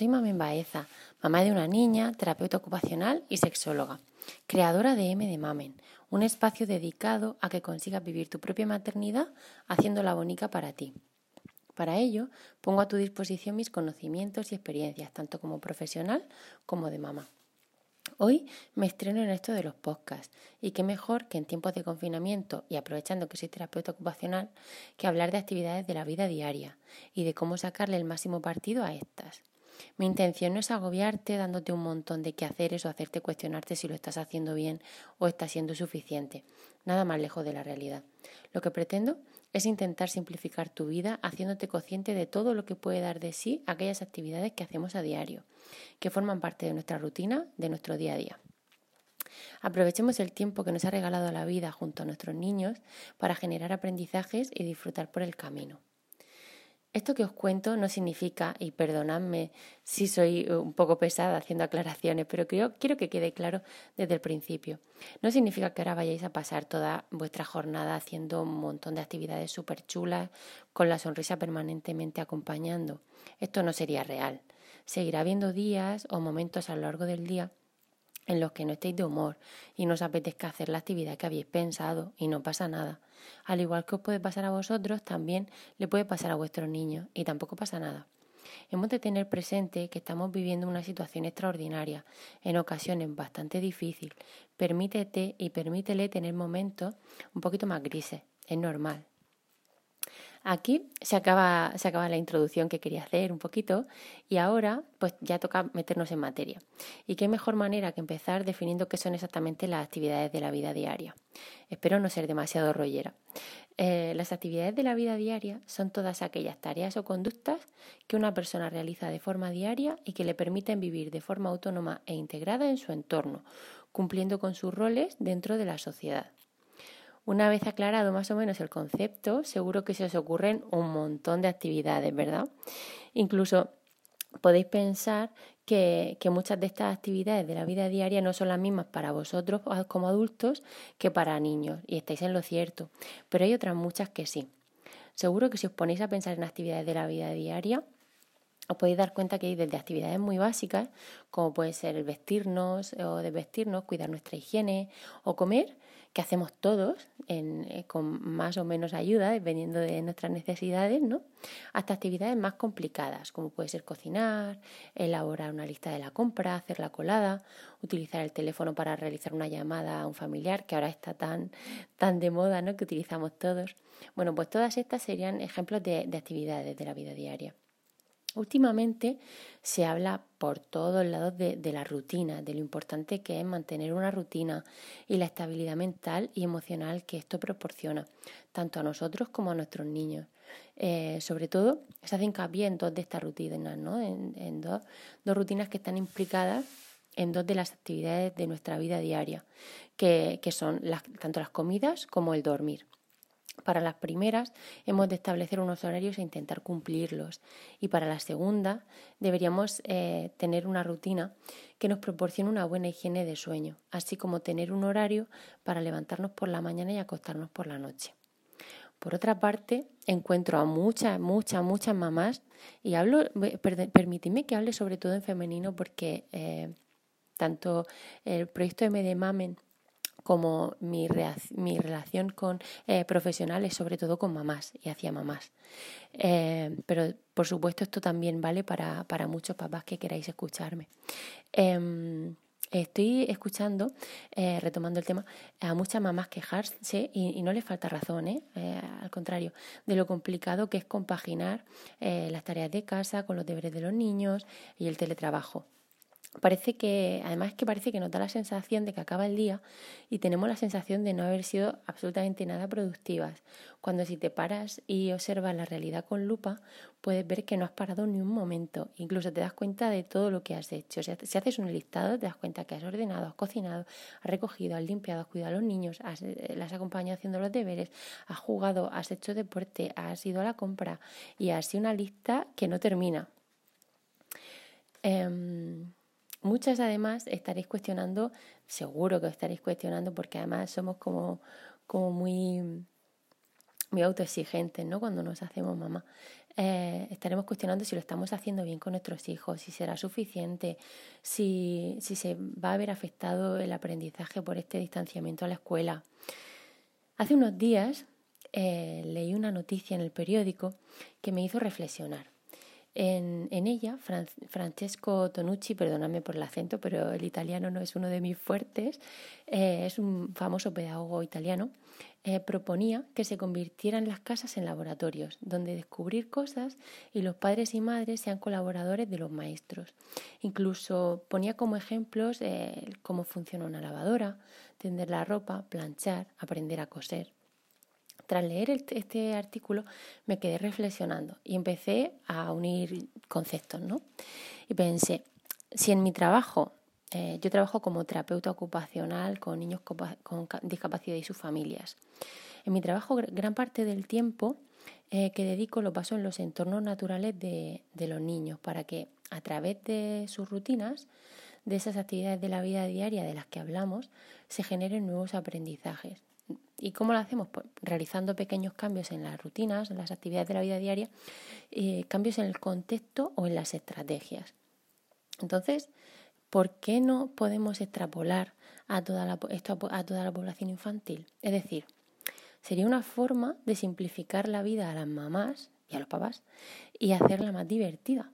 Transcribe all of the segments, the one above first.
Soy Mamen Baeza, mamá de una niña, terapeuta ocupacional y sexóloga, creadora de M de Mamen, un espacio dedicado a que consigas vivir tu propia maternidad haciéndola bonita para ti. Para ello, pongo a tu disposición mis conocimientos y experiencias, tanto como profesional como de mamá. Hoy me estreno en esto de los podcasts y qué mejor que en tiempos de confinamiento y aprovechando que soy terapeuta ocupacional que hablar de actividades de la vida diaria y de cómo sacarle el máximo partido a estas. Mi intención no es agobiarte dándote un montón de quehaceres o hacerte cuestionarte si lo estás haciendo bien o está siendo suficiente. Nada más lejos de la realidad. Lo que pretendo es intentar simplificar tu vida haciéndote consciente de todo lo que puede dar de sí aquellas actividades que hacemos a diario, que forman parte de nuestra rutina, de nuestro día a día. Aprovechemos el tiempo que nos ha regalado la vida junto a nuestros niños para generar aprendizajes y disfrutar por el camino. Esto que os cuento no significa, y perdonadme si soy un poco pesada haciendo aclaraciones, pero quiero que quede claro desde el principio. No significa que ahora vayáis a pasar toda vuestra jornada haciendo un montón de actividades súper chulas, con la sonrisa permanentemente acompañando. Esto no sería real. Seguirá habiendo días o momentos a lo largo del día en los que no estéis de humor y no os apetezca hacer la actividad que habéis pensado y no pasa nada. Al igual que os puede pasar a vosotros, también le puede pasar a vuestros niños y tampoco pasa nada. Hemos de tener presente que estamos viviendo una situación extraordinaria, en ocasiones bastante difícil. Permítete y permítele tener momentos un poquito más grises, es normal. Aquí se acaba, la introducción que quería hacer un poquito y ahora pues ya toca meternos en materia. ¿Y qué mejor manera que empezar definiendo qué son exactamente las actividades de la vida diaria? Espero no ser demasiado rollera. Eh, las actividades de la vida diaria son todas aquellas tareas o conductas que una persona realiza de forma diaria y que le permiten vivir de forma autónoma e integrada en su entorno, cumpliendo con sus roles dentro de la sociedad. Una vez aclarado más o menos el concepto, seguro que se os ocurren un montón de actividades, ¿verdad? Incluso podéis pensar que, muchas de estas actividades de la vida diaria no son las mismas para vosotros como adultos que para niños, y estáis en lo cierto, pero hay otras muchas que sí. Seguro que si os ponéis a pensar en actividades de la vida diaria, os podéis dar cuenta que hay desde actividades muy básicas, como puede ser el vestirnos o desvestirnos, cuidar nuestra higiene o comer, que hacemos todos eh, con más o menos ayuda, dependiendo de nuestras necesidades, ¿no? hasta actividades más complicadas, como puede ser cocinar, elaborar una lista de la compra, hacer la colada, utilizar el teléfono para realizar una llamada a un familiar, que ahora está tan, tan de moda ¿no? que utilizamos todos. Bueno, pues todas estas serían ejemplos de actividades de la vida diaria. Últimamente se habla por todos lados de, la rutina, de lo importante que es mantener una rutina y la estabilidad mental y emocional que esto proporciona, tanto a nosotros como a nuestros niños. Eh, sobre todo, se hace hincapié en dos de estas rutinas, ¿no? en, dos, rutinas que están implicadas en dos de las actividades de nuestra vida diaria, que, son tanto las comidas como el dormir. Para las primeras hemos de establecer unos horarios e intentar cumplirlos. Y para la segunda deberíamos eh, tener una rutina que nos proporcione una buena higiene de sueño, así como tener un horario para levantarnos por la mañana y acostarnos por la noche. Por otra parte, encuentro a muchas, muchas, muchas mamás y hablo, permíteme que hable sobre todo en femenino porque eh, tanto el proyecto M de Mamen como mi, mi relación con eh, profesionales, sobre todo con mamás y hacia mamás. Eh, pero por supuesto esto también vale para, para muchos papás que queráis escucharme. Em, estoy escuchando, eh, retomando el tema, a muchas mamás quejarse y, y no les falta razón, ¿eh? al contrario, de lo complicado que es compaginar las tareas de casa con los deberes de los niños y el teletrabajo parece que, además que parece que nos da la sensación de que acaba el día y tenemos la sensación de no haber sido absolutamente nada productivas. Cuando si te paras y observas la realidad con lupa, puedes ver que no has parado ni un momento. Incluso te das cuenta de todo lo que has hecho. Si haces un listado, te das cuenta que has ordenado, has cocinado, has recogido, has limpiado, has cuidado a los niños, has, eh, las acompañado haciendo los deberes, has jugado, has hecho deporte, has ido a la compra y así una lista que no termina. Em, Muchas además estaréis cuestionando, seguro que os estaréis cuestionando porque además somos como, como muy, muy autoexigentes, ¿no? Cuando nos hacemos mamá. eh, estaremos cuestionando si lo estamos haciendo bien con nuestros hijos, si será suficiente, si, si se va a ver afectado el aprendizaje por este distanciamiento a la escuela. Hace unos días eh, leí una noticia en el periódico que me hizo reflexionar. En, ella, Francesco Tonucci, perdóname por el acento, pero el italiano no es uno de mis fuertes, eh, es un famoso pedagogo italiano, eh, proponía que se convirtieran las casas en laboratorios, donde descubrir cosas y los padres y madres sean colaboradores de los maestros. Incluso ponía como ejemplos eh, cómo funciona una lavadora, tender la ropa, planchar, aprender a coser. Tras leer este artículo me quedé reflexionando y empecé a unir conceptos, ¿no? Y pensé, si en mi trabajo, eh, yo trabajo como terapeuta ocupacional con niños con discapacidad y sus familias, en mi trabajo gran parte del tiempo eh, que dedico lo paso en los entornos naturales de, de los niños para que a través de sus rutinas de esas actividades de la vida diaria de las que hablamos, se generen nuevos aprendizajes. ¿Y cómo lo hacemos? Pues realizando pequeños cambios en las rutinas, en las actividades de la vida diaria, eh, cambios en el contexto o en las estrategias. Entonces, ¿por qué no podemos extrapolar a toda la, esto a toda la población infantil? Es decir, sería una forma de simplificar la vida a las mamás y a los papás y hacerla más divertida,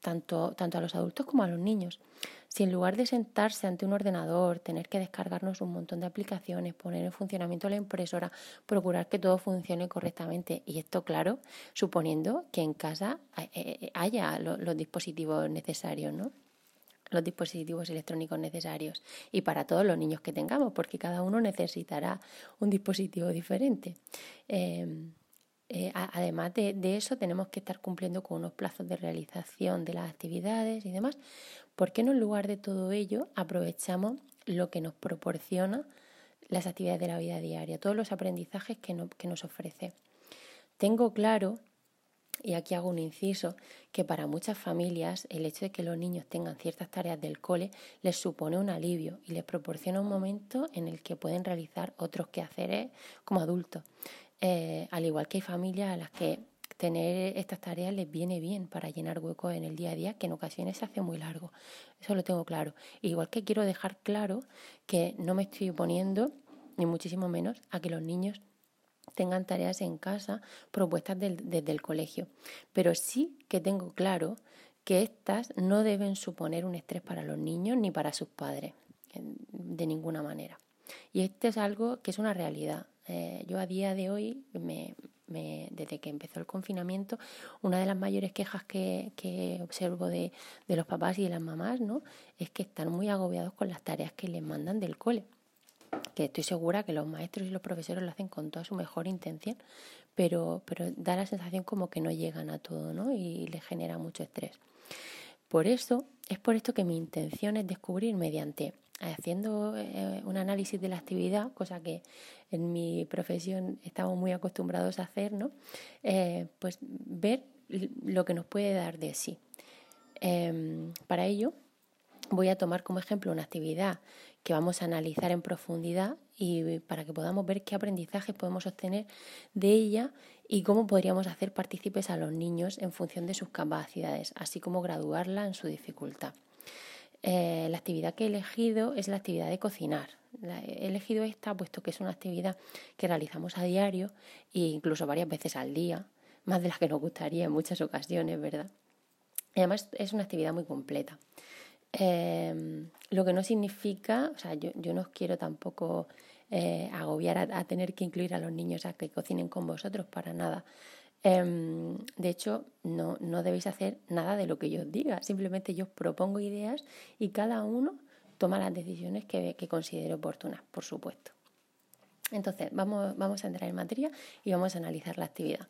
tanto, tanto a los adultos como a los niños. Si en lugar de sentarse ante un ordenador, tener que descargarnos un montón de aplicaciones, poner en funcionamiento la impresora, procurar que todo funcione correctamente, y esto, claro, suponiendo que en casa eh, eh, haya los, dispositivos necesarios, ¿no? los dispositivos electrónicos necesarios y para todos los niños que tengamos, porque cada uno necesitará un dispositivo diferente. Em, eh, además de, eso, tenemos que estar cumpliendo con unos plazos de realización de las actividades y demás. ¿Por qué no en lugar de todo ello aprovechamos lo que nos proporciona las actividades de la vida diaria, todos los aprendizajes que, que nos ofrece? Tengo claro y aquí hago un inciso, que para muchas familias el hecho de que los niños tengan ciertas tareas del cole les supone un alivio y les proporciona un momento en el que pueden realizar otros quehaceres como adultos. Eh, al igual que hay familias a las que tener estas tareas les viene bien para llenar huecos en el día a día, que en ocasiones se hace muy largo. Eso lo tengo claro. Igual que quiero dejar claro que no me estoy oponiendo, ni muchísimo menos, a que los niños tengan tareas en casa propuestas desde el colegio. Pero sí que tengo claro que estas no deben suponer un estrés para los niños ni para sus padres, de ninguna manera. Y esto es algo que es una realidad. Eh, yo a día de hoy, me, desde que empezó el confinamiento, una de las mayores quejas que, observo de, de, los papás y de las mamás ¿no? es que están muy agobiados con las tareas que les mandan del cole. Que estoy segura que los maestros y los profesores lo hacen con toda su mejor intención, pero, pero da la sensación como que no llegan a todo ¿no? y les genera mucho estrés. Por eso, es por esto que mi intención es descubrir mediante haciendo eh, un análisis de la actividad, cosa que en mi profesión estamos muy acostumbrados a hacer, ¿no? Eh, pues ver lo que nos puede dar de sí. Em, para ello, voy a tomar como ejemplo una actividad que vamos a analizar en profundidad y para que podamos ver qué aprendizajes podemos obtener de ella y cómo podríamos hacer partícipes a los niños en función de sus capacidades, así como graduarla en su dificultad. Eh, la actividad que he elegido es la actividad de cocinar. he elegido esta puesto que es una actividad que realizamos a diario e incluso varias veces al día, más de las que nos gustaría en muchas ocasiones, ¿verdad? Y además es una actividad muy completa. Em, lo que no significa, o sea, yo, yo no os quiero tampoco eh, agobiar a, tener que incluir a los niños a que cocinen con vosotros para nada. Em, de hecho, no, no debéis hacer nada de lo que yo os diga, simplemente yo os propongo ideas y cada uno toma las decisiones que, que considere oportunas, por supuesto. Entonces, vamos, vamos a entrar en materia y vamos a analizar la actividad.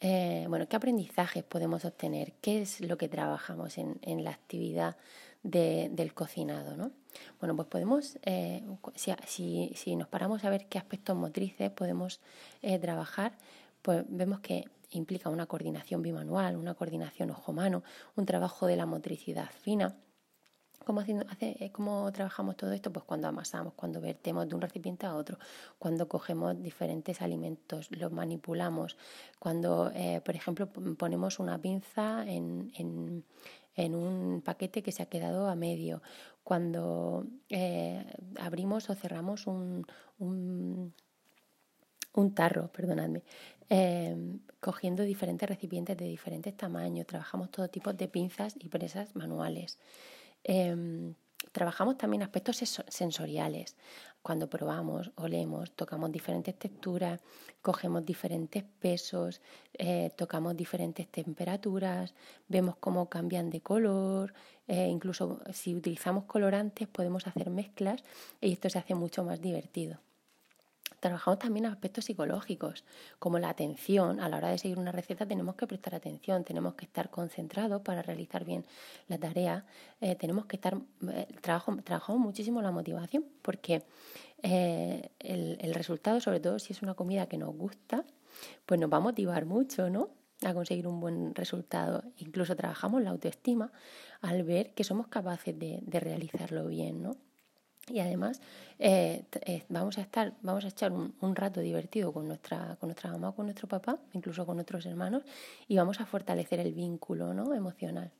Eh, bueno, ¿qué aprendizajes podemos obtener? ¿Qué es lo que trabajamos en, en la actividad de, del cocinado? ¿no? Bueno, pues podemos, eh, si, si, si, nos paramos a ver qué aspectos motrices podemos eh, trabajar, pues vemos que implica una coordinación bimanual, una coordinación ojo-mano, un trabajo de la motricidad fina, ¿Cómo, eh, ¿Cómo trabajamos todo esto? Pues cuando amasamos, cuando vertemos de un recipiente a otro, cuando cogemos diferentes alimentos, los manipulamos, cuando, eh, por ejemplo, ponemos una pinza en, un paquete que se ha quedado a medio, cuando eh, abrimos o cerramos un, un, un tarro, perdonadme, cogiendo diferentes recipientes de diferentes tamaños, trabajamos todo tipo de pinzas y presas manuales. Em, trabajamos también aspectos sensoriales. Cuando probamos, olemos, tocamos diferentes texturas, cogemos diferentes pesos, eh, tocamos diferentes temperaturas, vemos cómo cambian de color, eh, incluso si utilizamos colorantes podemos hacer mezclas y esto se hace mucho más divertido. Trabajamos también aspectos psicológicos, como la atención. A la hora de seguir una receta tenemos que prestar atención, tenemos que estar concentrados para realizar bien la tarea. Eh, tenemos que estar, eh, trabajamos muchísimo la motivación, porque eh, el, el, resultado, sobre todo si es una comida que nos gusta, pues nos va a motivar mucho, ¿no? a conseguir un buen resultado. Incluso trabajamos la autoestima al ver que somos capaces de, de realizarlo bien, ¿no? Y además eh, eh, vamos a estar, vamos a echar un, rato divertido con nuestra, con nuestra mamá con nuestro papá, incluso con nuestros hermanos, y vamos a fortalecer el vínculo ¿no? emocional.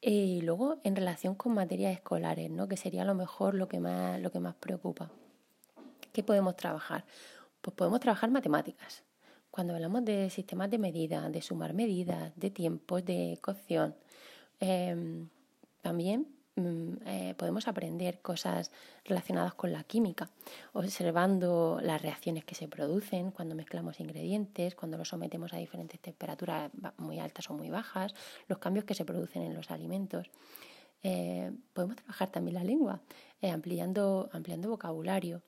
Y luego en relación con materias escolares, ¿no? que sería a lo mejor lo que más, lo que más preocupa. ¿Qué podemos trabajar? Pues podemos trabajar matemáticas. Cuando hablamos de sistemas de medida, de sumar medidas, de tiempos de cocción, em, también eh, podemos aprender cosas relacionadas con la química, observando las reacciones que se producen cuando mezclamos ingredientes, cuando los sometemos a diferentes temperaturas muy altas o muy bajas, los cambios que se producen en los alimentos. Eh, podemos trabajar también la lengua, eh, ampliando, ampliando vocabulario,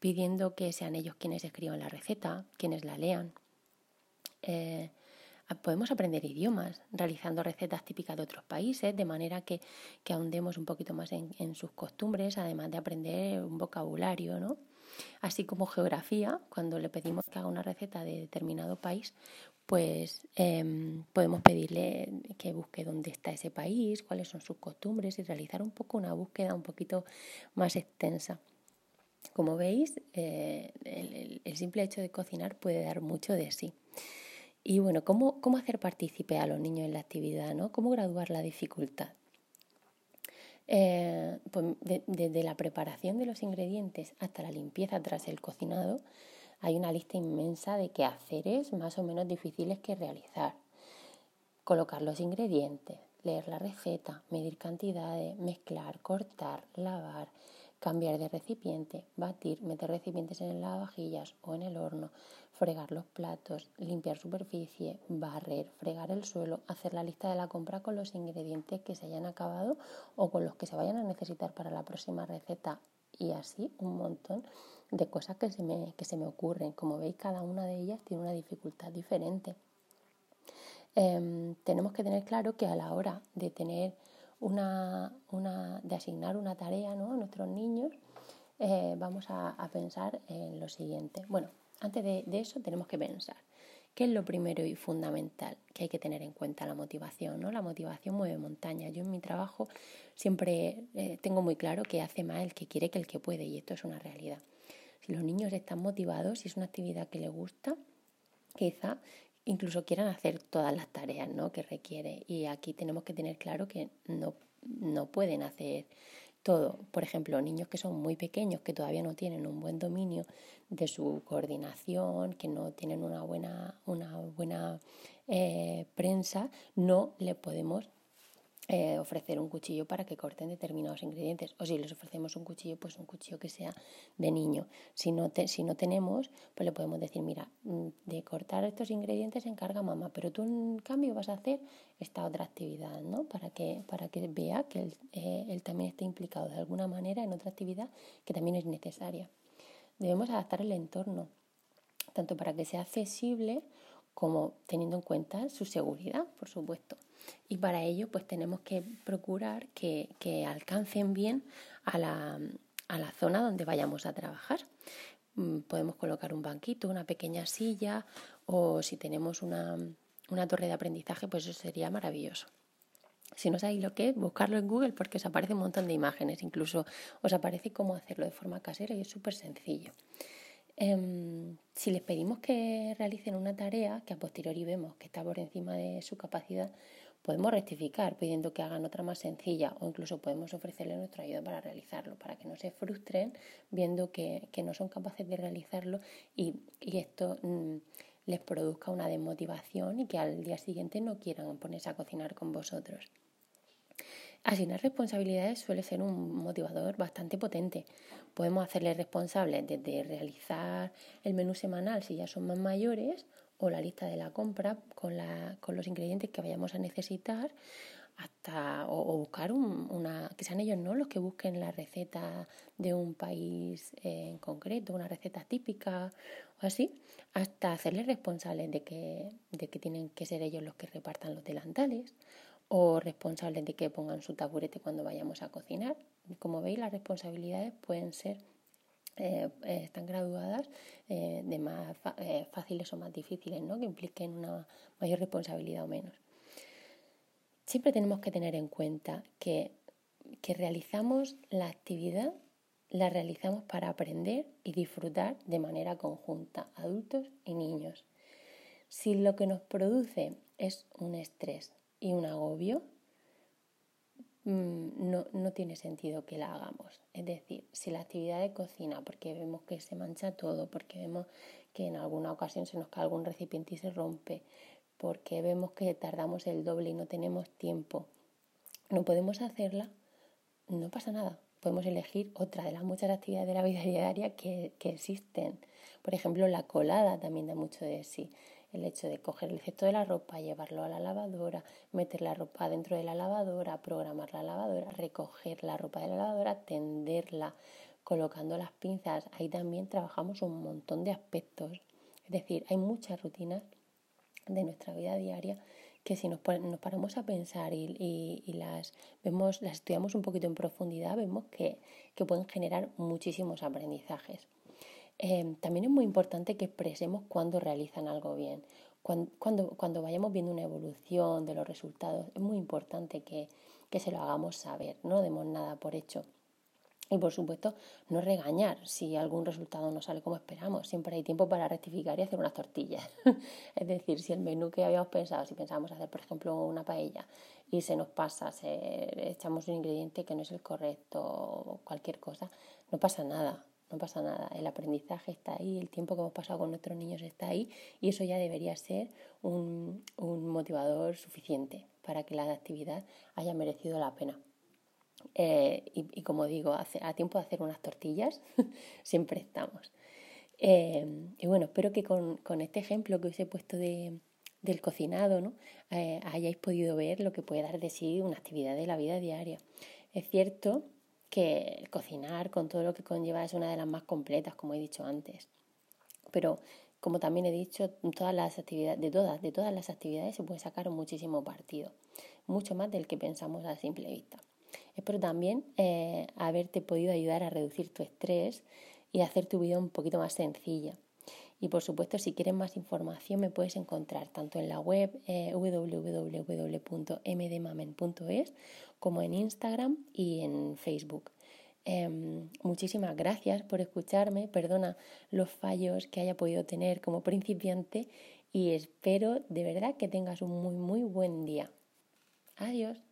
pidiendo que sean ellos quienes escriban la receta, quienes la lean. Podemos aprender idiomas realizando recetas típicas de otros países, de manera que, que ahondemos un poquito más en, sus costumbres, además de aprender un vocabulario, ¿no? Así como geografía, cuando le pedimos que haga una receta de determinado país, pues em, podemos pedirle que busque dónde está ese país, cuáles son sus costumbres y realizar un poco una búsqueda un poquito más extensa. Como veis, eh, el simple hecho de cocinar puede dar mucho de sí. Y bueno, ¿cómo, cómo hacer partícipe a los niños en la actividad? ¿no? ¿Cómo graduar la dificultad? Eh, pues desde la preparación de los ingredientes hasta la limpieza tras el cocinado, hay una lista inmensa de quehaceres más o menos difíciles que realizar. Colocar los ingredientes, leer la receta, medir cantidades, mezclar, cortar, lavar, cambiar de recipiente, batir, meter recipientes en las vajillas o en el horno, fregar los platos, limpiar superficie, barrer, fregar el suelo, hacer la lista de la compra con los ingredientes que se hayan acabado o con los que se vayan a necesitar para la próxima receta y así un montón de cosas que se me, que se me ocurren. Como veis, cada una de ellas tiene una dificultad diferente. Em, tenemos que tener claro que a la hora de tener una, una, de asignar una tarea ¿no? a nuestros niños, eh, vamos a, a, pensar en lo siguiente. Bueno, antes de, de, eso tenemos que pensar. ¿Qué es lo primero y fundamental que hay que tener en cuenta? La motivación, ¿no? La motivación mueve montaña. Yo en mi trabajo siempre eh, tengo muy claro que hace más el que quiere que el que puede y esto es una realidad. Si los niños están motivados, si es una actividad que les gusta, quizá incluso quieran hacer todas las tareas ¿no? que requiere. Y aquí tenemos que tener claro que no, no pueden hacer todo. Por ejemplo, niños que son muy pequeños, que todavía no tienen un buen dominio de su coordinación, que no tienen una buena, una buena eh, prensa, no le podemos eh, ofrecer un cuchillo para que corten determinados ingredientes. O si les ofrecemos un cuchillo, pues un cuchillo que sea de niño. Si no, si no tenemos, pues le podemos decir, mira, mm, de cortar estos ingredientes se encarga mamá, pero tú en cambio vas a hacer esta otra actividad, ¿no? Para que, para que vea que él, eh, él también está implicado de alguna manera en otra actividad que también es necesaria. Debemos adaptar el entorno, tanto para que sea accesible como teniendo en cuenta su seguridad, por supuesto. Y para ello, pues tenemos que procurar que, alcancen bien a la, a la zona donde vayamos a trabajar. Mm, podemos colocar un banquito, una pequeña silla o si tenemos una, una torre de aprendizaje, pues eso sería maravilloso. Si no sabéis lo que es, buscarlo en Google porque os aparece un montón de imágenes, incluso os aparece cómo hacerlo de forma casera y es súper sencillo. Em, si les pedimos que realicen una tarea que a posteriori vemos que está por encima de su capacidad, podemos rectificar pidiendo que hagan otra más sencilla o incluso podemos ofrecerle nuestra ayuda para realizarlo, para que no se frustren viendo que, no son capaces de realizarlo y, esto mm, les produzca una desmotivación y que al día siguiente no quieran ponerse a cocinar con vosotros. Asignar responsabilidades suele ser un motivador bastante potente. Podemos hacerles responsables desde realizar el menú semanal si ya son más mayores o la lista de la compra con, la, con los ingredientes que vayamos a necesitar hasta o, buscar una que sean ellos no los que busquen la receta de un país en concreto una receta típica o así hasta hacerles responsables de que de que tienen que ser ellos los que repartan los delantales o responsables de que pongan su taburete cuando vayamos a cocinar. Como veis, las responsabilidades pueden ser, eh, están graduadas eh, más fáciles o más difíciles, ¿no? que impliquen una mayor responsabilidad o menos. Siempre tenemos que tener en cuenta que, que realizamos la actividad, la realizamos para aprender y disfrutar de manera conjunta, adultos y niños. Si lo que nos produce es un estrés, y un agobio, no, no, tiene sentido que la hagamos. Es decir, si la actividad de cocina, porque vemos que se mancha todo, porque vemos que en alguna ocasión se nos cae algún recipiente y se rompe, porque vemos que tardamos el doble y no tenemos tiempo, no podemos hacerla, no pasa nada. Podemos elegir otra de las muchas actividades de la vida diaria que, que existen. Por ejemplo, la colada también da mucho de sí el hecho de coger el cesto de la ropa, llevarlo a la lavadora, meter la ropa dentro de la lavadora, programar la lavadora, recoger la ropa de la lavadora, tenderla, colocando las pinzas. Ahí también trabajamos un montón de aspectos. Es decir, hay muchas rutinas de nuestra vida diaria que si nos, nos paramos a pensar y, las vemos, las estudiamos un poquito en profundidad, vemos que pueden generar muchísimos aprendizajes. Em, también es muy importante que expresemos cuando realizan algo bien. Cuando, cuando, vayamos viendo una evolución de los resultados, es muy importante que, que se lo hagamos saber, no demos nada por hecho. Y por supuesto, no regañar si algún resultado no sale como esperamos. Siempre hay tiempo para rectificar y hacer unas tortillas. es decir, si el menú que habíamos pensado, si pensábamos hacer, por ejemplo, una paella y se nos pasa, se, echamos un ingrediente que no es el correcto o cualquier cosa, no pasa nada no pasa nada, el aprendizaje está ahí, el tiempo que hemos pasado con nuestros niños está ahí y eso ya debería ser un, motivador suficiente para que la actividad haya merecido la pena. Eh, y, como digo, a tiempo de hacer unas tortillas siempre estamos. Eh, y bueno, espero que con, este ejemplo que os he puesto de, del cocinado ¿no? Eh, hayáis podido ver lo que puede dar de sí una actividad de la vida diaria. Es cierto que cocinar con todo lo que conlleva es una de las más completas, como he dicho antes. Pero como también he dicho, todas las actividades, de todas, de todas las actividades se puede sacar muchísimo partido, mucho más del que pensamos a simple vista. Espero también eh, haberte podido ayudar a reducir tu estrés y hacer tu vida un poquito más sencilla. Y por supuesto, si quieres más información, me puedes encontrar tanto en la web eh, www.mdmamen.es como en Instagram y en Facebook. Em, muchísimas gracias por escucharme, perdona los fallos que haya podido tener como principiante y espero de verdad que tengas un muy muy buen día. Adiós.